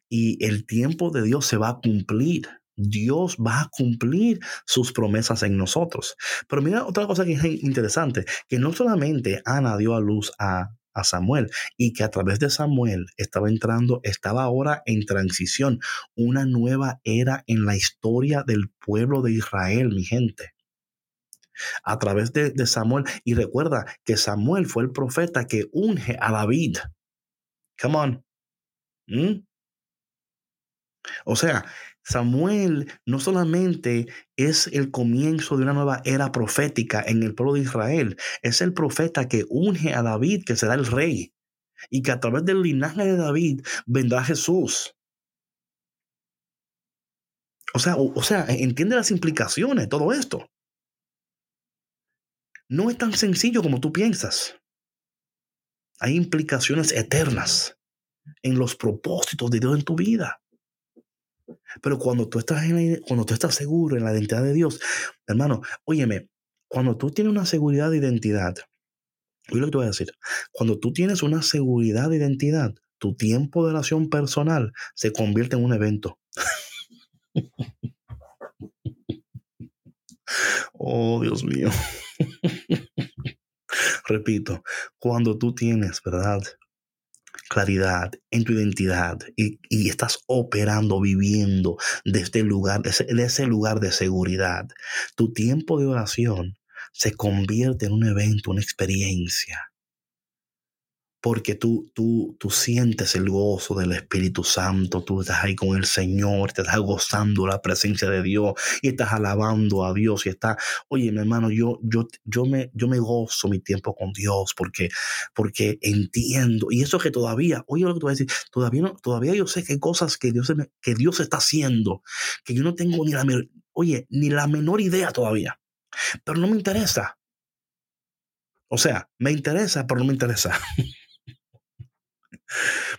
y el tiempo de Dios se va a cumplir. Dios va a cumplir sus promesas en nosotros. Pero mira otra cosa que es interesante, que no solamente Ana dio a luz a, a Samuel y que a través de Samuel estaba entrando, estaba ahora en transición, una nueva era en la historia del pueblo de Israel, mi gente a través de, Samuel. Y recuerda que Samuel fue el profeta que unge a David. Come on. ¿Mm? O sea, Samuel no solamente es el comienzo de una nueva era profética en el pueblo de Israel, es el profeta que unge a David, que será el rey, y que a través del linaje de David vendrá Jesús. O sea, o, sea, entiende las implicaciones de todo esto. No es tan sencillo como tú piensas. Hay implicaciones eternas en los propósitos de Dios en tu vida. Pero cuando tú estás, cuando tú estás seguro en la identidad de Dios, hermano, óyeme, cuando tú tienes una seguridad de identidad, oye lo que te voy a decir, cuando tú tienes una seguridad de identidad, tu tiempo de oración personal se convierte en un evento. oh, Dios mío. Repito, cuando tú tienes, ¿verdad? Claridad en tu identidad y, estás operando, viviendo desde este lugar, de ese lugar de seguridad, tu tiempo de oración se convierte en un evento, una experiencia porque tú, tú, tú sientes el gozo del Espíritu Santo, tú estás ahí con el Señor, te estás gozando la presencia de Dios y estás alabando a Dios y estás, oye, mi hermano, yo, yo, yo, me, yo me gozo mi tiempo con Dios porque, porque entiendo, y eso que todavía, oye lo que te voy a decir, todavía, todavía yo sé que hay cosas que Dios, que Dios está haciendo, que yo no tengo ni la, oye, ni la menor idea todavía, pero no me interesa. O sea, me interesa, pero no me interesa.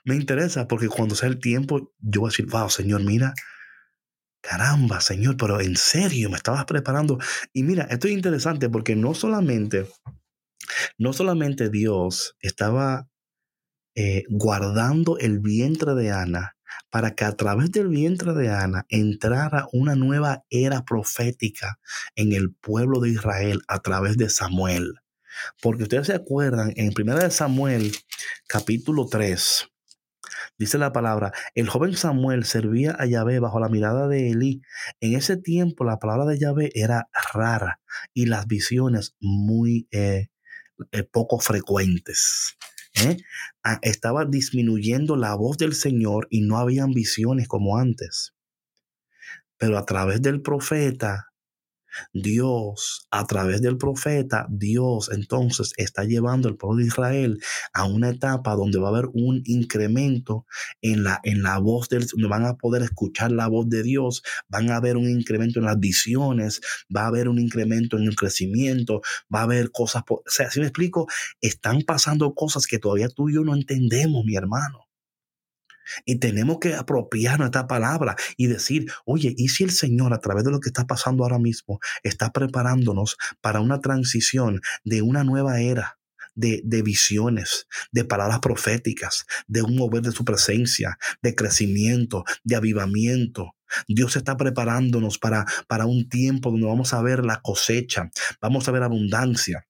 Me interesa porque cuando sea el tiempo, yo voy a decir, wow, Señor, mira, caramba, Señor, pero en serio, me estabas preparando. Y mira, esto es interesante porque no solamente, no solamente Dios estaba eh, guardando el vientre de Ana para que a través del vientre de Ana entrara una nueva era profética en el pueblo de Israel a través de Samuel. Porque ustedes se acuerdan, en 1 Samuel capítulo 3, dice la palabra, el joven Samuel servía a Yahvé bajo la mirada de Elí. En ese tiempo la palabra de Yahvé era rara y las visiones muy eh, eh, poco frecuentes. ¿eh? Ah, estaba disminuyendo la voz del Señor y no habían visiones como antes. Pero a través del profeta, Dios, a través del profeta, Dios entonces está llevando al pueblo de Israel a una etapa donde va a haber un incremento en la, en la voz del, donde van a poder escuchar la voz de Dios, van a haber un incremento en las visiones, va a haber un incremento en el crecimiento, va a haber cosas, o sea, si me explico, están pasando cosas que todavía tú y yo no entendemos, mi hermano. Y tenemos que apropiarnos esta palabra y decir, oye, ¿y si el Señor a través de lo que está pasando ahora mismo está preparándonos para una transición de una nueva era? De, de, visiones, de palabras proféticas, de un mover de su presencia, de crecimiento, de avivamiento. Dios está preparándonos para, para un tiempo donde vamos a ver la cosecha, vamos a ver abundancia.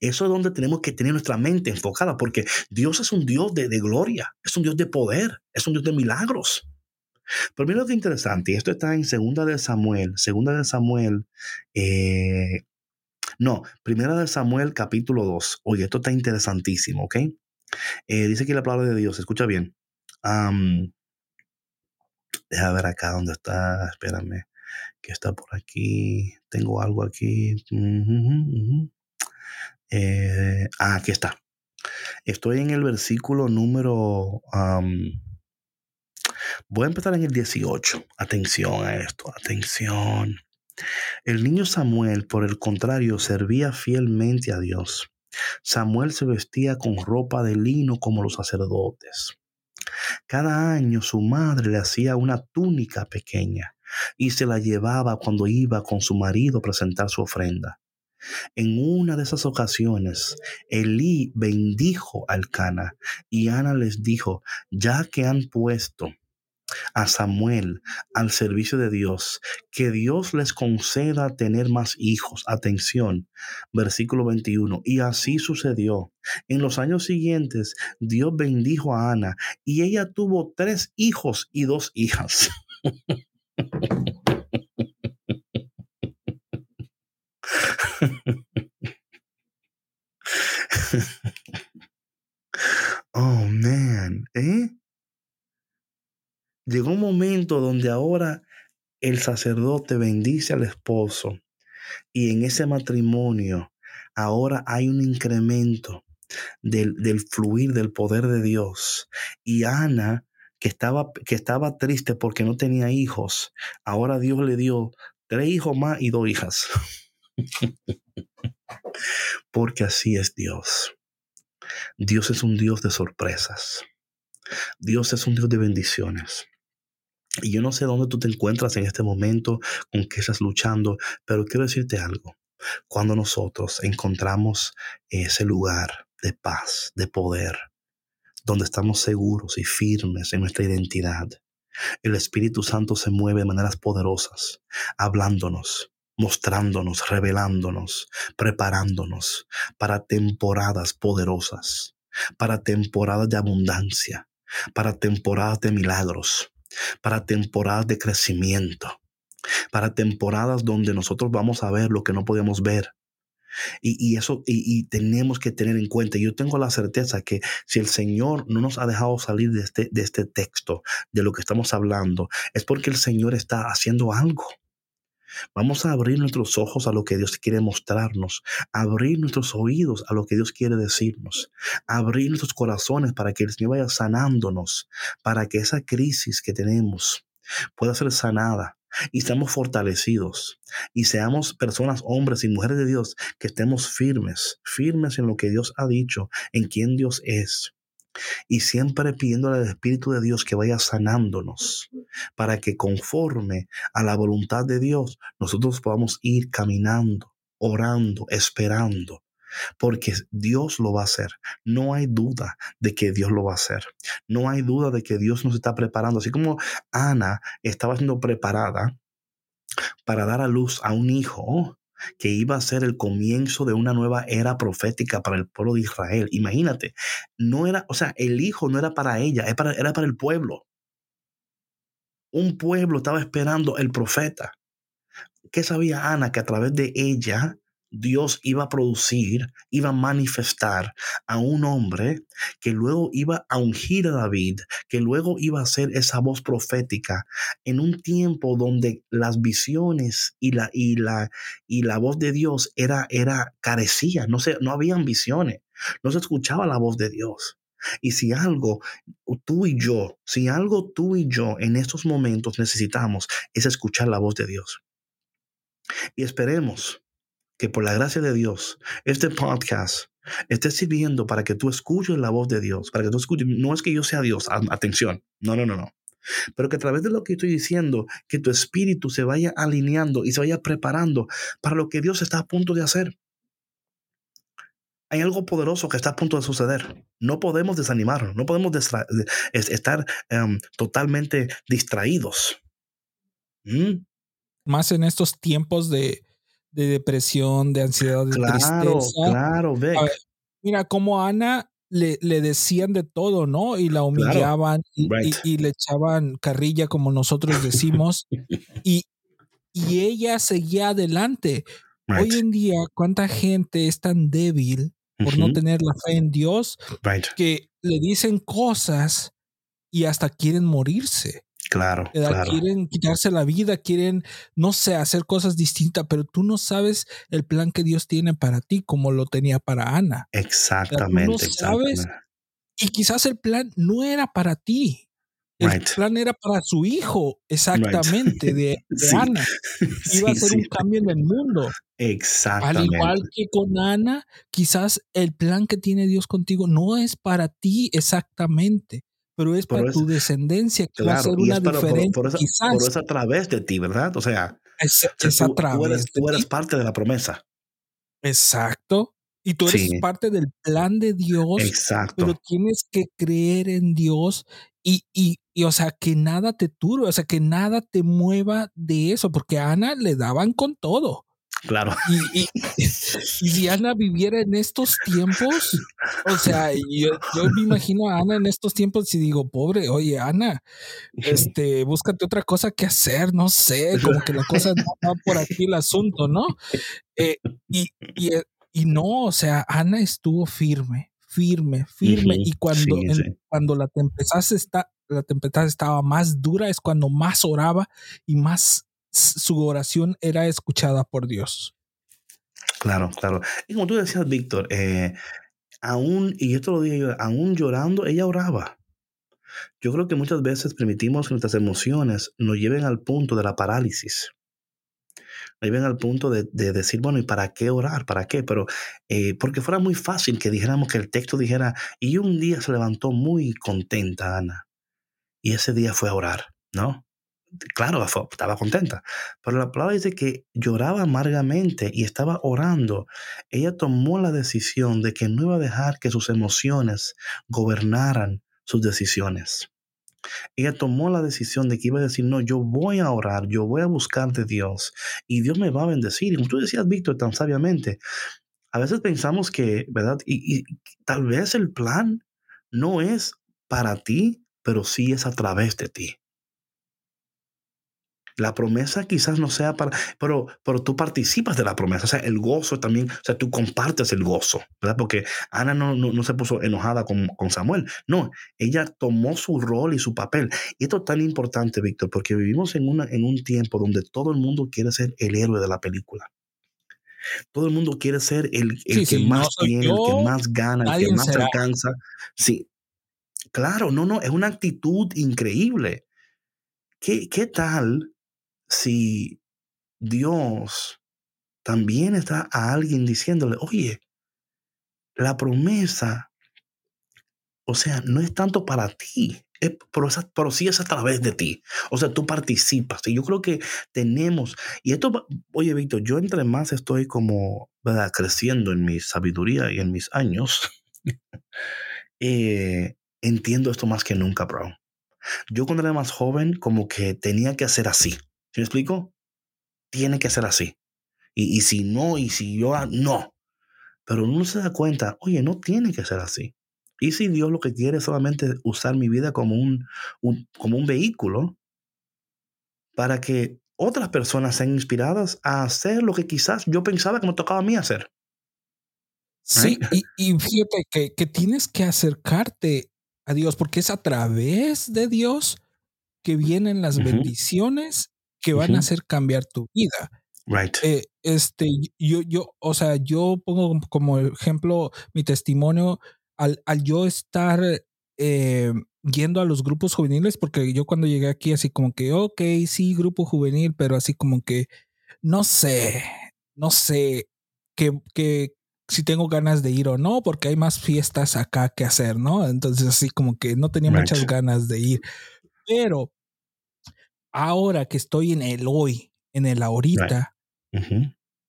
Eso es donde tenemos que tener nuestra mente enfocada, porque Dios es un Dios de, gloria, es un Dios de poder, es un Dios de milagros. Pero mira lo que interesante, y esto está en Segunda de Samuel, Segunda de Samuel, eh, no, Primera de Samuel capítulo 2. Oye, esto está interesantísimo, ¿ok? Eh, dice aquí la palabra de Dios, escucha bien. deja ver acá dónde está, espérame, que está por aquí. Tengo algo aquí. Eh, ah, aquí está. Estoy en el versículo número... voy a empezar en el 18. Atención a esto, atención. El niño Samuel, por el contrario, servía fielmente a Dios. Samuel se vestía con ropa de lino como los sacerdotes. Cada año su madre le hacía una túnica pequeña y se la llevaba cuando iba con su marido a presentar su ofrenda. En una de esas ocasiones, Elí bendijo al Cana y Ana les dijo, ya que han puesto a Samuel al servicio de Dios, que Dios les conceda tener más hijos. Atención, versículo 21. Y así sucedió. En los años siguientes, Dios bendijo a Ana y ella tuvo tres hijos y dos hijas. oh, man, ¿eh? Llegó un momento donde ahora el sacerdote bendice al esposo y en ese matrimonio ahora hay un incremento del, del, fluir del poder de Dios. Y Ana, que estaba, que estaba triste porque no tenía hijos, ahora Dios le dio tres hijos más y dos hijas. Porque así es Dios. Dios es un Dios de sorpresas. Dios es un Dios de bendiciones. Y yo no sé dónde tú te encuentras en este momento, con qué estás luchando, pero quiero decirte algo. Cuando nosotros encontramos ese lugar de paz, de poder, donde estamos seguros y firmes en nuestra identidad, el Espíritu Santo se mueve de maneras poderosas, hablándonos, mostrándonos, revelándonos, preparándonos para temporadas poderosas, para temporadas de abundancia, para temporadas de milagros, para temporadas de crecimiento, para temporadas donde nosotros vamos a ver lo que no podemos ver. Y, eso, y, tenemos que tener en cuenta, yo tengo la certeza que si el Señor no nos ha dejado salir de este, de este texto, de lo que estamos hablando, es porque el Señor está haciendo algo. Vamos a abrir nuestros ojos a lo que Dios quiere mostrarnos, abrir nuestros oídos a lo que Dios quiere decirnos, abrir nuestros corazones para que el Señor vaya sanándonos, para que esa crisis que tenemos pueda ser sanada y seamos fortalecidos y seamos personas, hombres y mujeres de Dios que estemos firmes, firmes en lo que Dios ha dicho, en quién Dios es. Y siempre pidiéndole al Espíritu de Dios que vaya sanándonos para que conforme a la voluntad de Dios nosotros podamos ir caminando, orando, esperando. Porque Dios lo va a hacer. No hay duda de que Dios lo va a hacer. No hay duda de que Dios nos está preparando. Así como Ana estaba siendo preparada para dar a luz a un hijo, que iba a ser el comienzo de una nueva era profética para el pueblo de Israel. Imagínate, no era, o sea, el hijo no era para ella, era para, era para el pueblo. Un pueblo estaba esperando el profeta. ¿Qué sabía Ana? Que a través de ella Dios iba a producir, iba a manifestar a un hombre que luego iba a ungir a David, que luego iba a ser esa voz profética en un tiempo donde las visiones y la, y la, y la voz de Dios era, era carecía, no, se, no habían visiones, no se escuchaba la voz de Dios. Y si algo tú y yo, si algo tú y yo en estos momentos necesitamos es escuchar la voz de Dios. Y esperemos que por la gracia de Dios, este podcast esté sirviendo para que tú escuches la voz de Dios, para que tú escuches, no es que yo sea Dios, atención, no, no, no, no, pero que a través de lo que estoy diciendo, que tu espíritu se vaya alineando y se vaya preparando para lo que Dios está a punto de hacer. Hay algo poderoso que está a punto de suceder. No podemos desanimarnos, no podemos estar em, totalmente distraídos. ¿Mm? Más en estos tiempos de, de depresión, de ansiedad, de claro, tristeza. Claro, ve. Mira, como Ana le, le, decían de todo, ¿no? Y la humillaban y, le echaban carrilla, como nosotros decimos, y, y ella seguía adelante. Hoy en día, ¿cuánta gente es tan débil por no tener la fe en Dios que le dicen cosas y hasta quieren morirse? Claro, Quieren quitarse la vida, quieren, no sé, hacer cosas distintas, pero tú no sabes el plan que Dios tiene para ti como lo tenía para Ana. Exactamente, sabes, Y quizás el plan no era para ti. El plan era para su hijo, exactamente, de, Ana. Iba a ser un cambio en el mundo. Exactamente. Al igual que con Ana, quizás el plan que tiene Dios contigo no es para ti exactamente pero es para tu descendencia que va a ser una diferencia. Por, eso, es a través de ti, ¿verdad? O sea, es, a través tú, eres, parte de la promesa. Exacto. Y tú eres parte del plan de Dios. Exacto. Pero tienes que creer en Dios y, y, y, o sea, que nada te turbe, o sea, que nada te mueva de eso, porque a Ana le daban con todo. Claro. Y, si Ana viviera en estos tiempos, o sea, yo, me imagino a Ana en estos tiempos y digo, pobre, oye, Ana, este, búscate otra cosa que hacer, no sé, como que la cosa no va por aquí el asunto, ¿no? Eh, y, y, no, o sea, Ana estuvo firme, firme, firme, y cuando, cuando la tempestad está, la tempestad estaba más dura es cuando más oraba y más su oración era escuchada por Dios. Claro, claro. Y como tú decías, Víctor, eh, aún, y esto lo dije yo, aún llorando, ella oraba. Yo creo que muchas veces permitimos que nuestras emociones nos lleven al punto de la parálisis. Nos lleven al punto de, decir, bueno, ¿y para qué orar? ¿Para qué? Pero eh, porque fuera muy fácil que dijéramos que el texto dijera, y un día se levantó muy contenta Ana, y ese día fue a orar, ¿no? Claro, estaba contenta, pero la palabra dice que lloraba amargamente y estaba orando. Ella tomó la decisión de que no iba a dejar que sus emociones gobernaran sus decisiones. Ella tomó la decisión de que iba a decir, no, yo voy a orar, yo voy a buscar de Dios y Dios me va a bendecir. Y como tú decías, Víctor, tan sabiamente, a veces pensamos que, ¿verdad? y tal vez el plan no es para ti, pero sí es a través de ti. La promesa quizás no sea para, pero, pero tú participas de la promesa, o sea, el gozo también, o sea, tú compartes el gozo, ¿verdad? Porque Ana no, no, se puso enojada con, con, Samuel, no, ella tomó su rol y su papel. Y esto es tan importante, Víctor, porque vivimos en, una, en un tiempo donde todo el mundo quiere ser el héroe de la película. Todo el mundo quiere ser el, el que más tiene, el que más gana, el que más alcanza. Sí, claro, no, no, es una actitud increíble. ¿Qué, qué tal si Dios también está a alguien diciéndole, oye, la promesa O sea, no es tanto para ti, pero, pero, sí es a través de ti. O sea, tú participas. Y yo creo que tenemos, y esto, oye, Víctor, yo entre más estoy como, ¿verdad? Creciendo en mi sabiduría y en mis años, eh, entiendo esto más que nunca, bro. Yo cuando era más joven, como que tenía que hacer así. ¿Sí me explico? Tiene que ser así. Y, y si no, y si yo, no. Pero uno se da cuenta, oye, no tiene que ser así. Y si Dios lo que quiere es solamente usar mi vida como un, como un vehículo para que otras personas sean inspiradas a hacer lo que quizás yo pensaba que me tocaba a mí hacer. Sí, y, fíjate que, que, tienes que acercarte a Dios porque es a través de Dios que vienen las bendiciones que van a hacer cambiar tu vida. Right. Eh, este, yo, yo, o sea, yo pongo como ejemplo mi testimonio al, yo estar eh, yendo a los grupos juveniles, porque yo cuando llegué aquí así como que, ok, sí, grupo juvenil, pero así como que, no sé, no sé que, que si tengo ganas de ir o no, porque hay más fiestas acá que hacer, ¿no? Entonces así como que no tenía muchas ganas de ir. Pero ahora que estoy en el hoy, en el ahorita,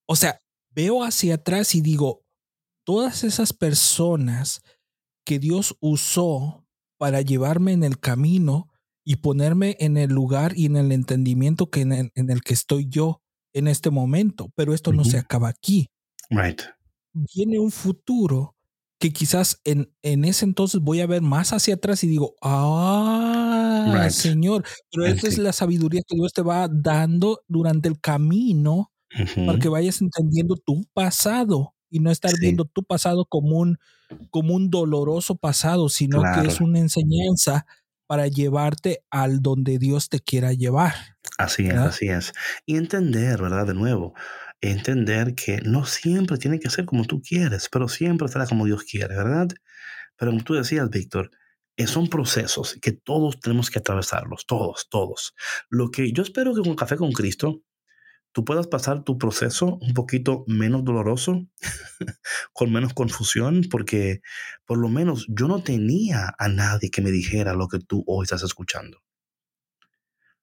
o sea, veo hacia atrás y digo, todas esas personas que Dios usó para llevarme en el camino y ponerme en el lugar y en el entendimiento que en, el, que estoy yo en este momento. Pero esto no se acaba aquí. Right. Viene un futuro que quizás en, en ese entonces voy a ver más hacia atrás y digo, ah, Señor, pero esa es la sabiduría que Dios te va dando durante el camino para que vayas entendiendo tu pasado y no estar viendo tu pasado como un, como un doloroso pasado, sino que es una enseñanza para llevarte al donde Dios te quiera llevar. Así es, así es. Y entender, ¿verdad? De nuevo, entender que no siempre tiene que ser como tú quieres, pero siempre será como Dios quiere, ¿verdad? Pero como tú decías, Víctor, son procesos que todos tenemos que atravesarlos, todos, todos. Lo que yo espero que con Café con Cristo tú puedas pasar tu proceso un poquito menos doloroso, con menos confusión, porque por lo menos yo no tenía a nadie que me dijera lo que tú hoy estás escuchando.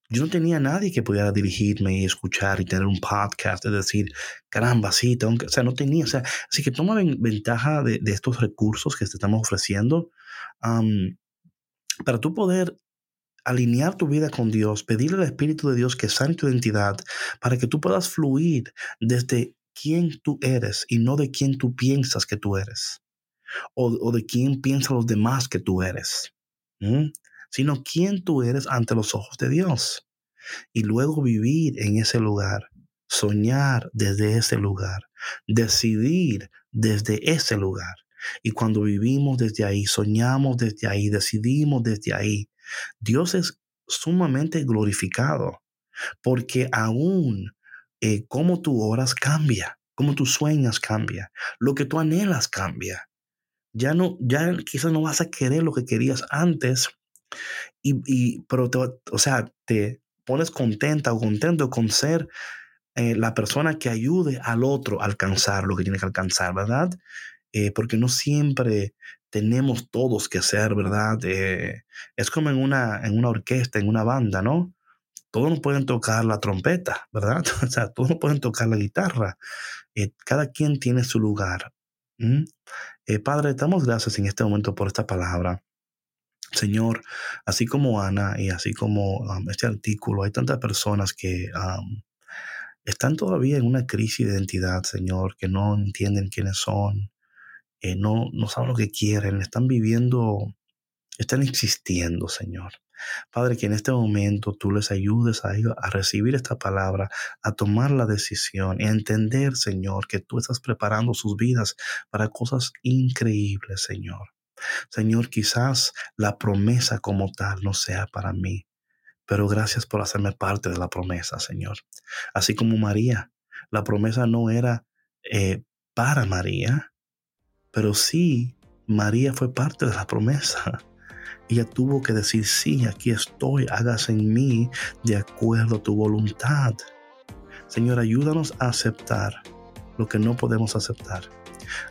Yo no tenía a nadie que pudiera dirigirme y escuchar y tener un podcast, es decir, caramba, sí, tengo que, o sea, no tenía, o sea, así que toma ventaja de, estos recursos que te estamos ofreciendo para tú poder alinear tu vida con Dios, pedirle al Espíritu de Dios que sane tu identidad para que tú puedas fluir desde quién tú eres y no de quién tú piensas que tú eres o, de quién piensan los demás que tú eres, sino quién tú eres ante los ojos de Dios y luego vivir en ese lugar, soñar desde ese lugar, decidir desde ese lugar. Y cuando vivimos desde ahí, soñamos desde ahí, decidimos desde ahí, Dios es sumamente glorificado porque aún eh, como tú oras cambia, como tú sueñas cambia, lo que tú anhelas cambia. Ya no, ya quizás no vas a querer lo que querías antes, y, pero te, o sea, te pones contenta o contento con ser eh, la persona que ayude al otro a alcanzar lo que tiene que alcanzar, ¿verdad? Eh, porque no siempre tenemos todos que ser, ¿verdad? Eh, es como en una, en una orquesta, en una banda, ¿no? Todos no pueden tocar la trompeta, ¿verdad? O sea, todos no pueden tocar la guitarra. Eh, cada quien tiene su lugar. Padre, damos gracias en este momento por esta palabra. Señor, así como Ana y así como este artículo, hay tantas personas que están todavía en una crisis de identidad, Señor, que no entienden quiénes son, eh, no, no saben lo que quieren, están viviendo, están existiendo, Señor. Padre, que en este momento tú les ayudes a a recibir esta palabra, a tomar la decisión y a entender, Señor, que tú estás preparando sus vidas para cosas increíbles, Señor. Señor, quizás la promesa como tal no sea para mí, pero gracias por hacerme parte de la promesa, Señor. Así como María, la promesa no era eh, para María, pero sí, María fue parte de la promesa. Ella tuvo que decir, sí, aquí estoy, hágase en mí de acuerdo a tu voluntad. Señor, ayúdanos a aceptar lo que no podemos aceptar.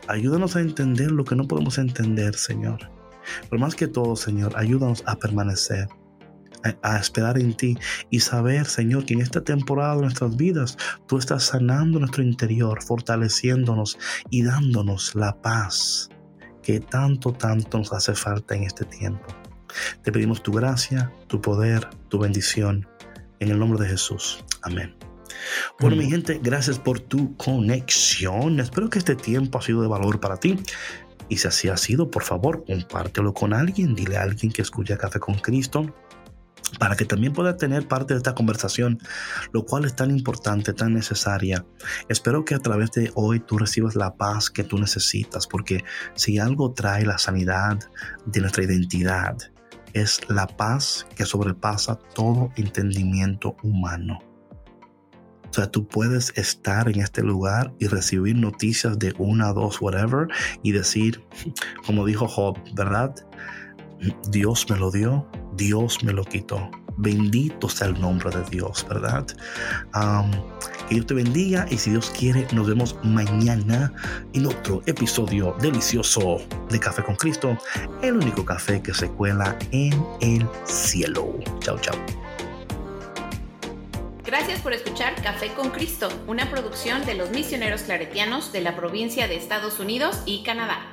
Ayúdanos a entender lo que no podemos entender, Señor. Pero más que todo, Señor, ayúdanos a permanecer a, esperar en ti y saber, Señor, que en esta temporada de nuestras vidas tú estás sanando nuestro interior, fortaleciéndonos y dándonos la paz que tanto, tanto nos hace falta en este tiempo. Te pedimos tu gracia, tu poder, tu bendición. En el nombre de Jesús. Amén. Bueno, mi gente, gracias por tu conexión. Espero que este tiempo ha sido de valor para ti. Y si así ha sido, por favor, compártelo con alguien. Dile a alguien que escucha Café con Cristo para que también pueda tener parte de esta conversación, lo cual es tan importante, tan necesaria. Espero que a través de hoy tú recibas la paz que tú necesitas, porque si algo trae la sanidad de nuestra identidad, es la paz que sobrepasa todo entendimiento humano. O sea, tú puedes estar en este lugar y recibir noticias de una, dos, whatever, y decir, como dijo Job, ¿verdad? Dios me lo dio, Dios me lo quitó. Bendito sea el nombre de Dios, ¿verdad? que Dios te bendiga y si Dios quiere, nos vemos mañana en otro episodio delicioso de Café con Cristo, el único café que se cuela en el cielo. Chao, chao. Gracias por escuchar Café con Cristo, una producción de los misioneros claretianos de la provincia de Estados Unidos y Canadá.